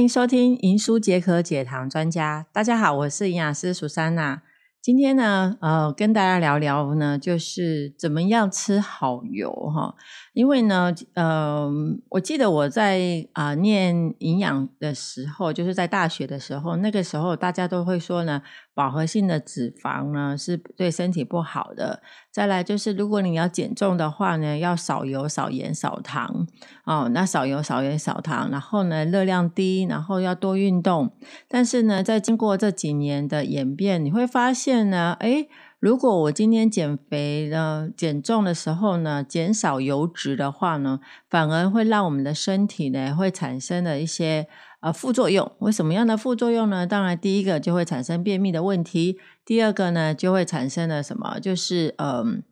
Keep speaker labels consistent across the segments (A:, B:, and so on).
A: 欢迎收听银书解渴解糖专家。大家好，我是营养师苏珊娜。今天呢，呃，跟大家聊聊呢，就是怎么样吃好油哈。因为呢，呃，我记得我在啊念营养的时候，就是在大学的时候，那个时候大家都会说呢，饱和性的脂肪呢是对身体不好的。再来就是，如果你要减重的话呢，要少油、少盐、少糖哦。那少油、少盐、少糖，然后呢，热量低，然后要多运动。但是呢，在经过这几年的演变，你会发现呢，哎。如果我今天减肥呢、减重的时候呢，减少油脂的话呢，反而会让我们的身体呢会产生了一些呃副作用。为什么样的副作用呢？当然，第一个就会产生便秘的问题，第二个呢就会产生了什么？就是嗯。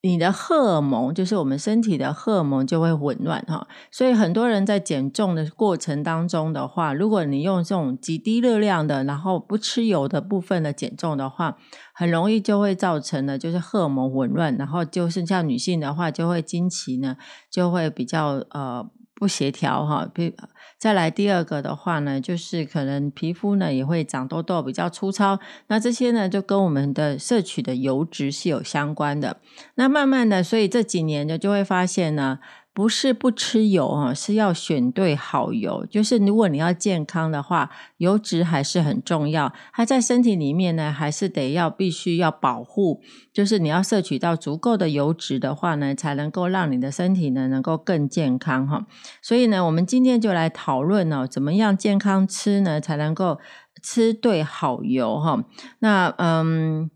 A: 你的荷尔蒙就是我们身体的荷尔蒙就会混乱哈，所以很多人在减重的过程当中的话，如果你用这种极低热量的，然后不吃油的部分的减重的话，很容易就会造成的就是荷尔蒙混乱，然后就是像女性的话，就会经期呢就会比较呃。不协调哈，比再来第二个的话呢，就是可能皮肤呢也会长痘痘，比较粗糙。那这些呢就跟我们的摄取的油脂是有相关的。那慢慢的，所以这几年呢就会发现呢。不是不吃油啊，是要选对好油。就是如果你要健康的话，油脂还是很重要。它在身体里面呢，还是得要必须要保护。就是你要摄取到足够的油脂的话呢，才能够让你的身体呢能够更健康哈。所以呢，我们今天就来讨论哦，怎么样健康吃呢，才能够吃对好油哈。那嗯。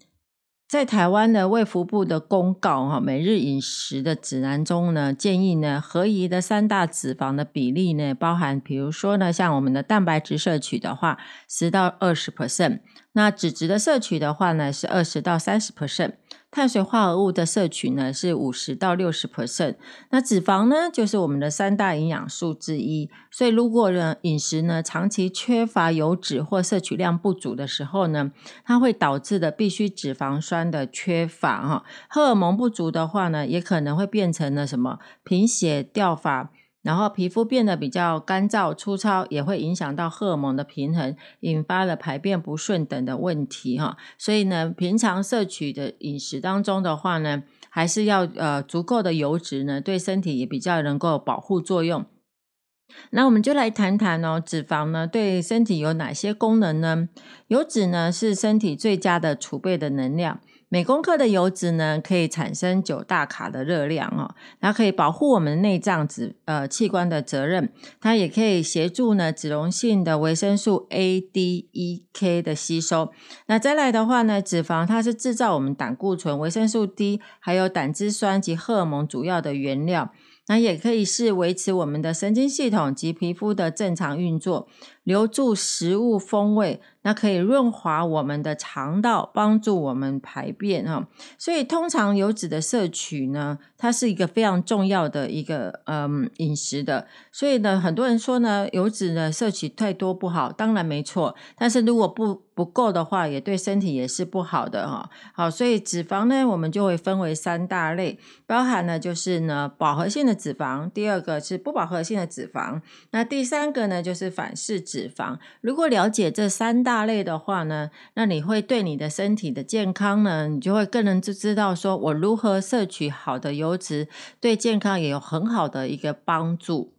A: 在台湾的卫福部的公告哈，每日饮食的指南中呢，建议呢，合宜的三大脂肪的比例呢，包含，比如说呢，像我们的蛋白质摄取的话，十到二十 percent。那脂质的摄取的话呢，是二十到三十 percent，碳水化合物的摄取呢是五十到六十 percent。那脂肪呢，就是我们的三大营养素之一。所以如果呢饮食呢长期缺乏油脂或摄取量不足的时候呢，它会导致的必需脂肪酸的缺乏哈。荷尔蒙不足的话呢，也可能会变成了什么贫血、掉发。然后皮肤变得比较干燥粗糙，也会影响到荷尔蒙的平衡，引发了排便不顺等的问题哈。所以呢，平常摄取的饮食当中的话呢，还是要呃足够的油脂呢，对身体也比较能够保护作用。那我们就来谈谈哦，脂肪呢对身体有哪些功能呢？油脂呢是身体最佳的储备的能量。每公克的油脂呢，可以产生九大卡的热量哦，它可以保护我们内脏脂呃器官的责任，它也可以协助呢脂溶性的维生素 A、D、E、K 的吸收。那再来的话呢，脂肪它是制造我们胆固醇、维生素 D 还有胆汁酸及荷尔蒙主要的原料，那也可以是维持我们的神经系统及皮肤的正常运作，留住食物风味。那可以润滑我们的肠道，帮助我们排便哈。所以通常油脂的摄取呢，它是一个非常重要的一个嗯饮食的。所以呢，很多人说呢，油脂呢摄取太多不好，当然没错。但是如果不不够的话，也对身体也是不好的哈。好，所以脂肪呢，我们就会分为三大类，包含呢就是呢饱和性的脂肪，第二个是不饱和性的脂肪，那第三个呢就是反式脂脂肪。如果了解这三大。类的话呢，那你会对你的身体的健康呢，你就会更能知知道说我如何摄取好的油脂，对健康也有很好的一个帮助。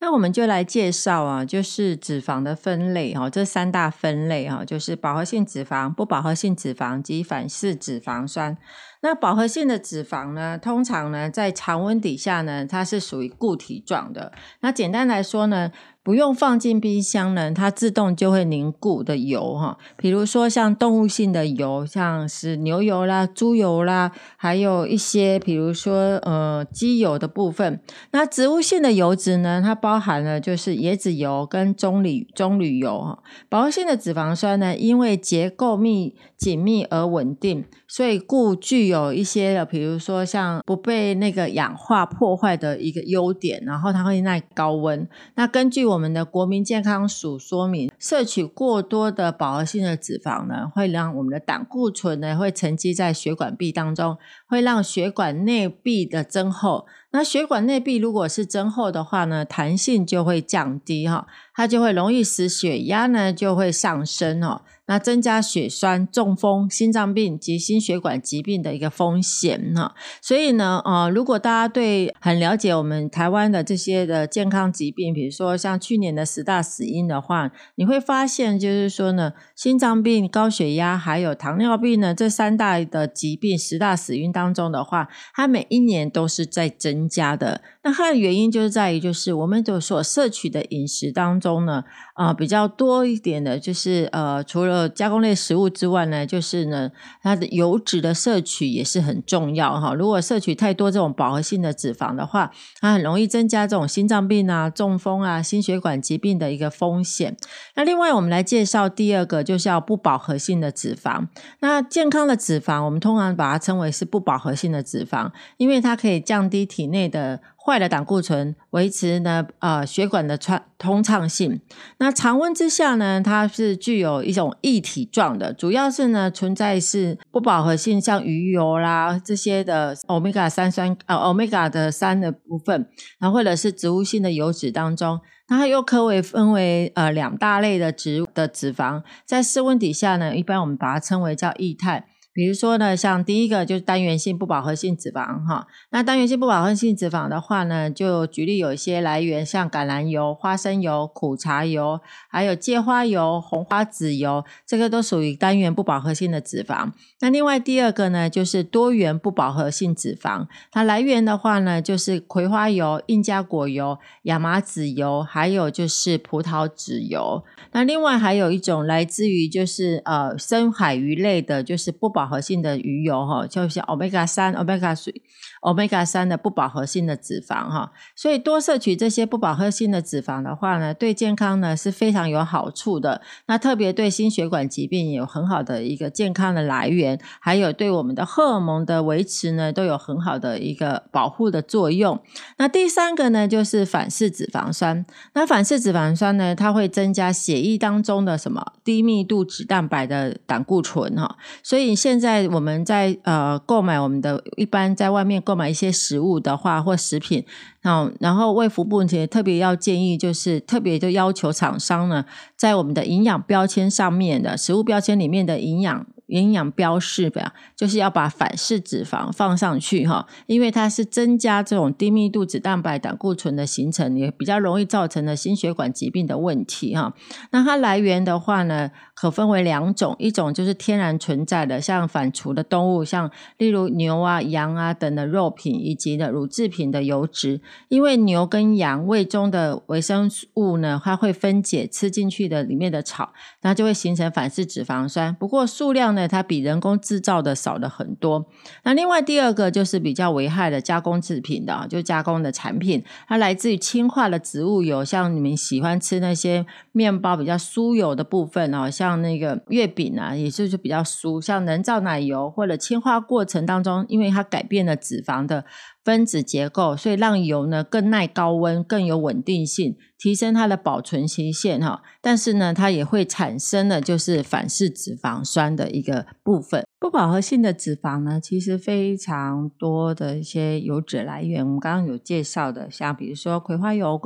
A: 那我们就来介绍啊，就是脂肪的分类哈，这三大分类哈，就是饱和性脂肪、不饱和性脂肪及反式脂肪酸。那饱和性的脂肪呢，通常呢在常温底下呢，它是属于固体状的。那简单来说呢。不用放进冰箱呢，它自动就会凝固的油哈，比如说像动物性的油，像是牛油啦、猪油啦，还有一些比如说呃鸡油的部分。那植物性的油脂呢，它包含了就是椰子油跟棕榈棕榈油哈。饱和性的脂肪酸呢，因为结构密紧密而稳定，所以故具有一些的，比如说像不被那个氧化破坏的一个优点，然后它会耐高温。那根据我我们的国民健康署说明，摄取过多的饱和性的脂肪呢，会让我们的胆固醇呢会沉积在血管壁当中，会让血管内壁的增厚，那血管内壁如果是增厚的话呢，弹性就会降低哈，它就会容易使血压呢就会上升哦。那增加血栓、中风、心脏病及心血管疾病的一个风险哈，所以呢，呃，如果大家对很了解我们台湾的这些的健康疾病，比如说像去年的十大死因的话，你会发现就是说呢，心脏病、高血压还有糖尿病呢这三大的疾病十大死因当中的话，它每一年都是在增加的。那它的原因就是在于，就是我们的所摄取的饮食当中呢，啊，比较多一点的，就是呃，除了加工类食物之外呢，就是呢，它的油脂的摄取也是很重要哈。如果摄取太多这种饱和性的脂肪的话，它很容易增加这种心脏病啊、中风啊、心血管疾病的一个风险。那另外，我们来介绍第二个，就是要不饱和性的脂肪。那健康的脂肪，我们通常把它称为是不饱和性的脂肪，因为它可以降低体内的。坏的胆固醇维持呢，呃，血管的穿通畅性。那常温之下呢，它是具有一种液体状的，主要是呢存在是不饱和性，像鱼油啦这些的欧米伽三酸呃欧米伽的三的部分，然后或者是植物性的油脂当中，那它又可为分为呃两大类的植物的脂肪，在室温底下呢，一般我们把它称为叫液态。比如说呢，像第一个就是单元性不饱和性脂肪哈，那单元性不饱和性脂肪的话呢，就举例有一些来源，像橄榄油、花生油、苦茶油，还有芥花油、红花籽油，这个都属于单元不饱和性的脂肪。那另外第二个呢，就是多元不饱和性脂肪，它来源的话呢，就是葵花油、印加果油、亚麻籽油，还有就是葡萄籽油。那另外还有一种来自于就是呃深海鱼类的，就是不饱和性的鱼油哈，就像 omega 三、omega 水、omega 三的不饱和性的脂肪哈。所以多摄取这些不饱和性的脂肪的话呢，对健康呢是非常有好处的。那特别对心血管疾病有很好的一个健康的来源，还有对我们的荷尔蒙的维持呢都有很好的一个保护的作用。那第三个呢就是反式脂肪酸。那反式脂肪酸呢，它会增加。血液当中的什么低密度脂蛋白的胆固醇哈，所以现在我们在呃购买我们的一般在外面购买一些食物的话或食品，然然后卫福部也特别要建议，就是特别就要求厂商呢，在我们的营养标签上面的食物标签里面的营养。营养标示表，就是要把反式脂肪放上去哈，因为它是增加这种低密度脂蛋白胆固醇的形成，也比较容易造成的心血管疾病的问题哈。那它来源的话呢，可分为两种，一种就是天然存在的，像反刍的动物，像例如牛啊、羊啊等的肉品，以及的乳制品的油脂，因为牛跟羊胃中的微生物呢，它会分解吃进去的里面的草，那就会形成反式脂肪酸，不过数量。它比人工制造的少了很多。那另外第二个就是比较危害的加工制品的，就加工的产品，它来自于氢化的植物油，像你们喜欢吃那些面包比较酥油的部分哦，像那个月饼啊，也就是比较酥，像人造奶油或者氢化过程当中，因为它改变了脂肪的。分子结构，所以让油呢更耐高温，更有稳定性，提升它的保存期限哈。但是呢，它也会产生的就是反式脂肪酸的一个部分。不饱和性的脂肪呢，其实非常多的一些油脂来源，我们刚刚有介绍的，像比如说葵花油、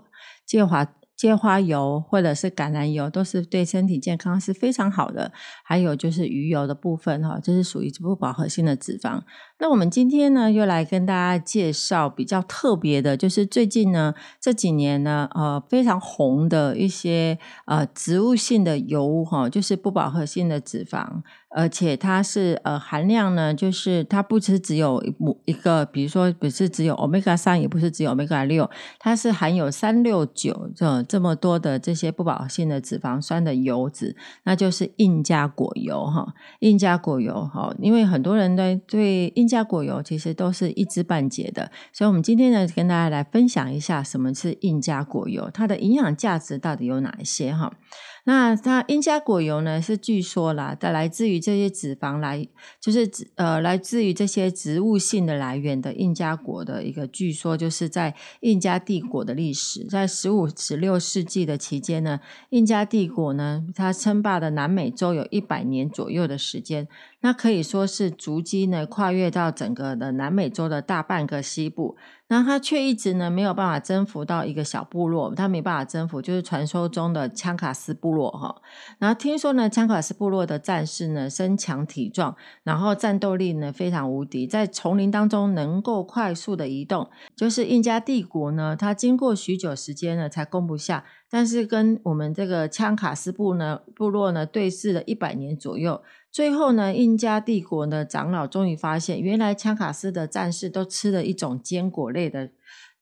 A: 芥华。芥花油或者是橄榄油都是对身体健康是非常好的，还有就是鱼油的部分哈，这是属于不饱和性的脂肪。那我们今天呢，又来跟大家介绍比较特别的，就是最近呢这几年呢，呃，非常红的一些呃植物性的油哈，就是不饱和性的脂肪。而且它是呃含量呢，就是它不是只有一个，比如说不是只有 omega 三，也不是只有 omega 六，它是含有三六九这这么多的这些不饱和性的脂肪酸的油脂，那就是印加果油哈，印加果油哈，因为很多人呢对印加果油其实都是一知半解的，所以我们今天呢跟大家来分享一下什么是印加果油，它的营养价值到底有哪一些哈。那它因加果油呢，是据说啦，它来自于这些脂肪来，就是呃，来自于这些植物性的来源的印加国的一个，据说就是在印加帝国的历史，在十五、十六世纪的期间呢，印加帝国呢，它称霸的南美洲有一百年左右的时间。那可以说是足迹呢跨越到整个的南美洲的大半个西部。那他却一直呢没有办法征服到一个小部落，他没办法征服，就是传说中的枪卡斯部落哈。然后听说呢，枪卡斯部落的战士呢身强体壮，然后战斗力呢非常无敌，在丛林当中能够快速的移动。就是印加帝国呢，它经过许久时间呢才攻不下，但是跟我们这个枪卡斯部呢部落呢对峙了一百年左右。最后呢，印加帝国的长老终于发现，原来枪卡斯的战士都吃了一种坚果类的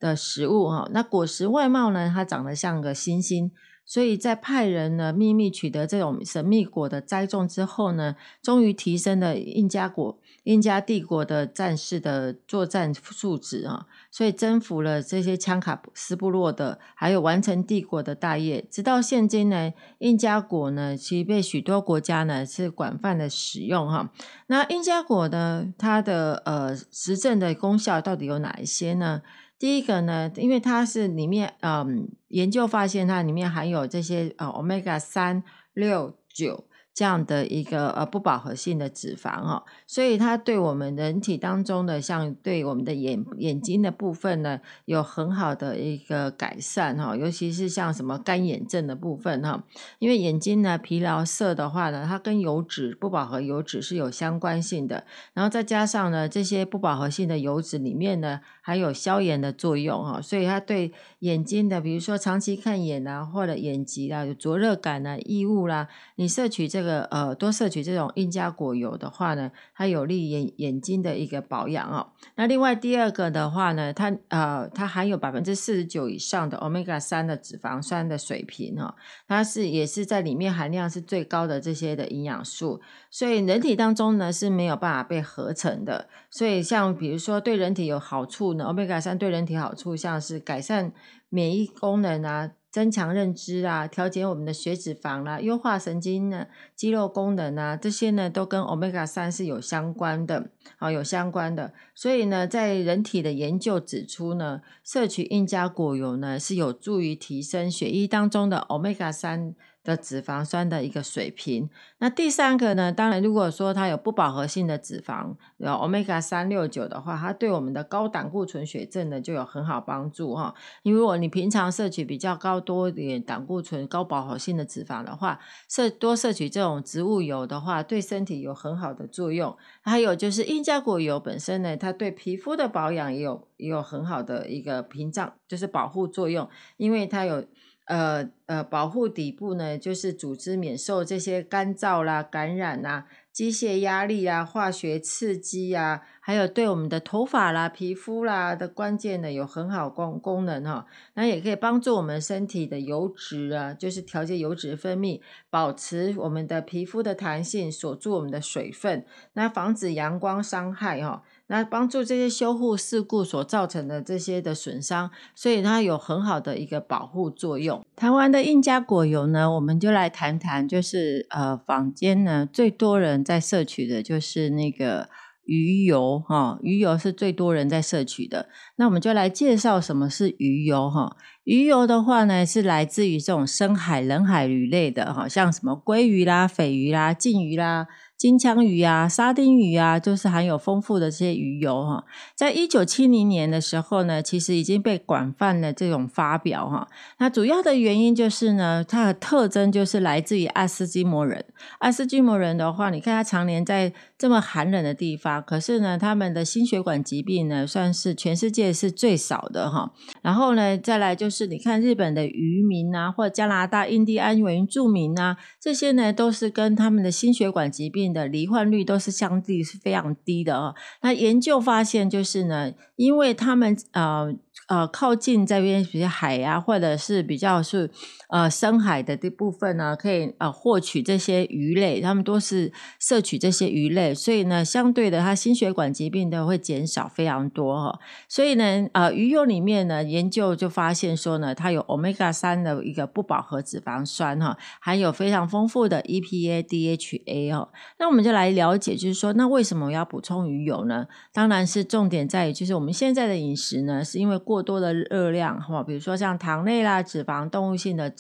A: 的食物哈。那果实外貌呢，它长得像个星星。所以在派人呢秘密取得这种神秘果的栽种之后呢，终于提升了印加国、印加帝国的战士的作战素质啊，所以征服了这些枪卡斯部落的，还有完成帝国的大业。直到现今呢，印加果呢其实被许多国家呢是广泛的使用哈。那印加果呢，它的呃实证的功效到底有哪一些呢？第一个呢，因为它是里面，嗯，研究发现它里面含有这些呃，omega 三六九。这样的一个呃不饱和性的脂肪哦，所以它对我们人体当中的像对我们的眼眼睛的部分呢，有很好的一个改善哈，尤其是像什么干眼症的部分哈，因为眼睛呢疲劳色的话呢，它跟油脂不饱和油脂是有相关性的，然后再加上呢这些不饱和性的油脂里面呢还有消炎的作用哈，所以它对眼睛的比如说长期看眼啊或者眼疾啊有灼热感啊异物啦，你摄取这。个呃，多摄取这种印加果油的话呢，它有利眼眼睛的一个保养哦。那另外第二个的话呢，它呃，它含有百分之四十九以上的 omega 三的脂肪酸的水平哈，它是也是在里面含量是最高的这些的营养素，所以人体当中呢是没有办法被合成的。所以像比如说对人体有好处呢，omega 三对人体好处，像是改善免疫功能啊。增强认知啊，调节我们的血脂肪啦，优化神经呢，肌肉功能啊，这些呢都跟欧米伽三是有相关的，好有相关的。所以呢，在人体的研究指出呢，摄取印加果油呢是有助于提升血液当中的 omega 三。的脂肪酸的一个水平。那第三个呢？当然，如果说它有不饱和性的脂肪，有 omega 三六九的话，它对我们的高胆固醇血症呢就有很好帮助哈。因为如果你平常摄取比较高多点胆固醇、高饱和性的脂肪的话，摄多摄取这种植物油的话，对身体有很好的作用。还有就是丁加果油本身呢，它对皮肤的保养也有也有很好的一个屏障，就是保护作用，因为它有。呃呃，保护底部呢，就是组织免受这些干燥啦、感染啦、机械压力啊、化学刺激啊，还有对我们的头发啦、皮肤啦的关键呢，有很好功功能哈。那也可以帮助我们身体的油脂啊，就是调节油脂分泌，保持我们的皮肤的弹性，锁住我们的水分，那防止阳光伤害哈。那帮助这些修护事故所造成的这些的损伤，所以它有很好的一个保护作用。台湾的印加果油呢，我们就来谈谈，就是呃，坊间呢最多人在摄取的就是那个鱼油哈，鱼油是最多人在摄取的。那我们就来介绍什么是鱼油哈。鱼油的话呢，是来自于这种深海、冷海鱼类的哈，像什么鲑鱼啦、鲱鱼啦、鲫鱼啦。金枪鱼啊，沙丁鱼啊，就是含有丰富的这些鱼油哈。在一九七零年的时候呢，其实已经被广泛的这种发表哈。那主要的原因就是呢，它的特征就是来自于阿斯基摩人。阿斯基摩人的话，你看他常年在这么寒冷的地方，可是呢，他们的心血管疾病呢，算是全世界是最少的哈。然后呢，再来就是你看日本的渔民啊，或加拿大印第安原住民啊，这些呢，都是跟他们的心血管疾病。的罹患率都是相对是非常低的哦。那研究发现就是呢，因为他们呃。呃，靠近这边比较海呀，或者是比较是呃深海的这部分呢，可以呃获取这些鱼类，他们都是摄取这些鱼类，所以呢，相对的，它心血管疾病的会减少非常多哈。所以呢，呃，鱼油里面呢，研究就发现说呢，它有 omega 三的一个不饱和脂肪酸哈，含有非常丰富的 EPA、DHA 哦。那我们就来了解，就是说，那为什么要补充鱼油呢？当然是重点在于，就是我们现在的饮食呢，是因为过多的热量哈，比如说像糖类啦、脂肪、动物性的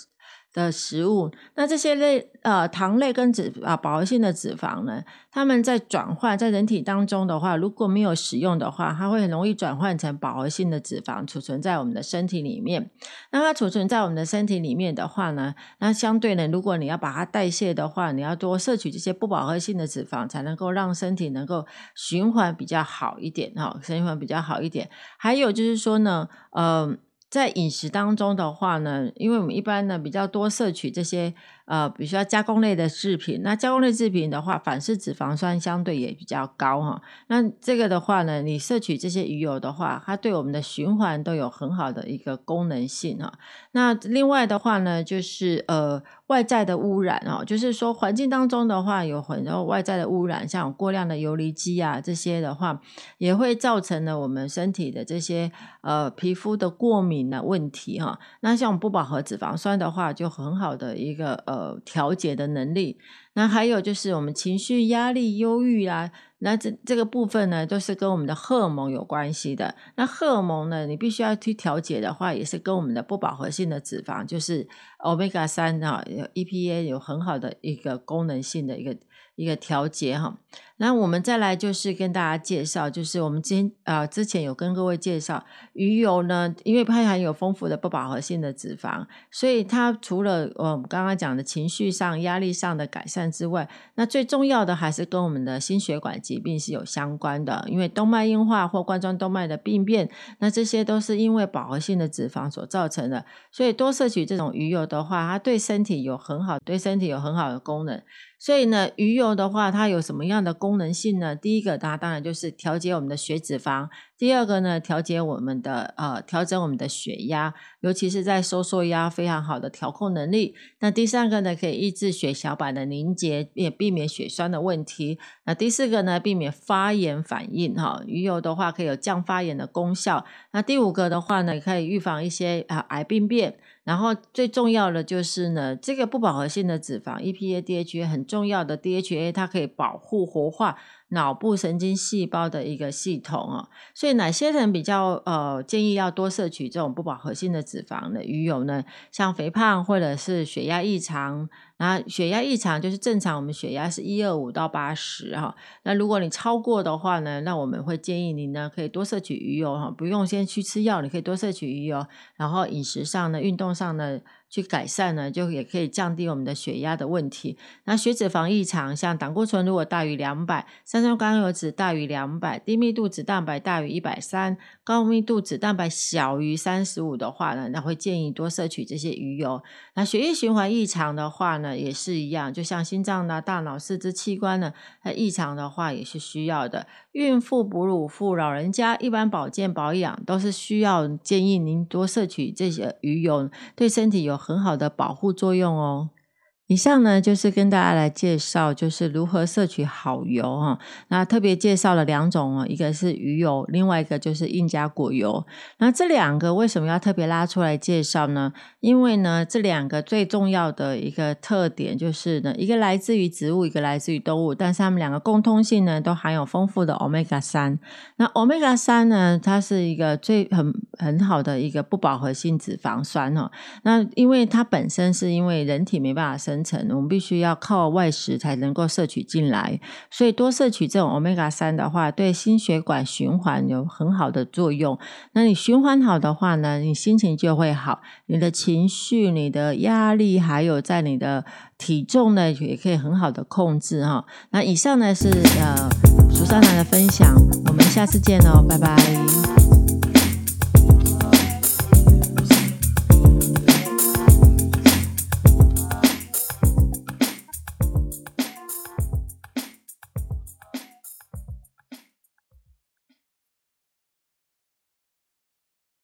A: 的食物，那这些类呃糖类跟脂啊饱和性的脂肪呢，它们在转换在人体当中的话，如果没有使用的话，它会很容易转换成饱和性的脂肪，储存在我们的身体里面。那它储存在我们的身体里面的话呢，那相对呢，如果你要把它代谢的话，你要多摄取这些不饱和性的脂肪，才能够让身体能够循环比较好一点哈，循环比较好一点。还有就是说呢，呃。在饮食当中的话呢，因为我们一般呢比较多摄取这些。呃，比如说加工类的制品，那加工类制品的话，反式脂肪酸相对也比较高哈。那这个的话呢，你摄取这些鱼油的话，它对我们的循环都有很好的一个功能性哈。那另外的话呢，就是呃外在的污染哦，就是说环境当中的话有很多外在的污染，像过量的游离基啊这些的话，也会造成了我们身体的这些呃皮肤的过敏的问题哈。那像不饱和脂肪酸的话，就很好的一个呃。呃，调节的能力，那还有就是我们情绪、压力、忧郁啊，那这这个部分呢，都是跟我们的荷尔蒙有关系的。那荷尔蒙呢，你必须要去调节的话，也是跟我们的不饱和性的脂肪，就是 omega 三啊，EPA 有很好的一个功能性的一个。一个调节哈，那我们再来就是跟大家介绍，就是我们今啊之前有跟各位介绍鱼油呢，因为它含有丰富的不饱和性的脂肪，所以它除了我们刚刚讲的情绪上、压力上的改善之外，那最重要的还是跟我们的心血管疾病是有相关的，因为动脉硬化或冠状动脉的病变，那这些都是因为饱和性的脂肪所造成的，所以多摄取这种鱼油的话，它对身体有很好，对身体有很好的功能。所以呢，鱼油的话，它有什么样的功能性呢？第一个，它当然就是调节我们的血脂肪；第二个呢，调节我们的呃，调整我们的血压，尤其是在收缩压非常好的调控能力。那第三个呢，可以抑制血小板的凝结，也避免血栓的问题。那第四个呢，避免发炎反应哈。鱼油的话，可以有降发炎的功效。那第五个的话呢，可以预防一些啊癌病变。然后最重要的就是呢，这个不饱和性的脂肪 EPA、DHA 很重要的 DHA，它可以保护活化。脑部神经细胞的一个系统哦，所以哪些人比较呃建议要多摄取这种不饱和性的脂肪的鱼油呢？像肥胖或者是血压异常，那血压异常就是正常，我们血压是一二五到八十哈。那如果你超过的话呢，那我们会建议你呢可以多摄取鱼油哈，不用先去吃药，你可以多摄取鱼油，然后饮食上呢，运动上呢。去改善呢，就也可以降低我们的血压的问题。那血脂肪异常，像胆固醇如果大于两百，三酸甘油脂大于两百，低密度脂蛋白大于一百三，高密度脂蛋白小于三十五的话呢，那会建议多摄取这些鱼油。那血液循环异常的话呢，也是一样，就像心脏呢、大脑、四肢器官呢，它异常的话也是需要的。孕妇、哺乳妇、老人家一般保健保养都是需要建议您多摄取这些鱼油，对身体有。很好的保护作用哦。以上呢就是跟大家来介绍，就是如何摄取好油哈。那特别介绍了两种哦，一个是鱼油，另外一个就是印加果油。那这两个为什么要特别拉出来介绍呢？因为呢，这两个最重要的一个特点就是呢，一个来自于植物，一个来自于动物，但是它们两个共通性呢，都含有丰富的 omega 三。那 omega 三呢，它是一个最很很好的一个不饱和性脂肪酸哦。那因为它本身是因为人体没办法生我们必须要靠外食才能够摄取进来，所以多摄取这种 omega 三的话，对心血管循环有很好的作用。那你循环好的话呢，你心情就会好，你的情绪、你的压力，还有在你的体重呢，也可以很好的控制哈。那以上呢是呃苏珊娜的分享，我们下次见哦，拜拜。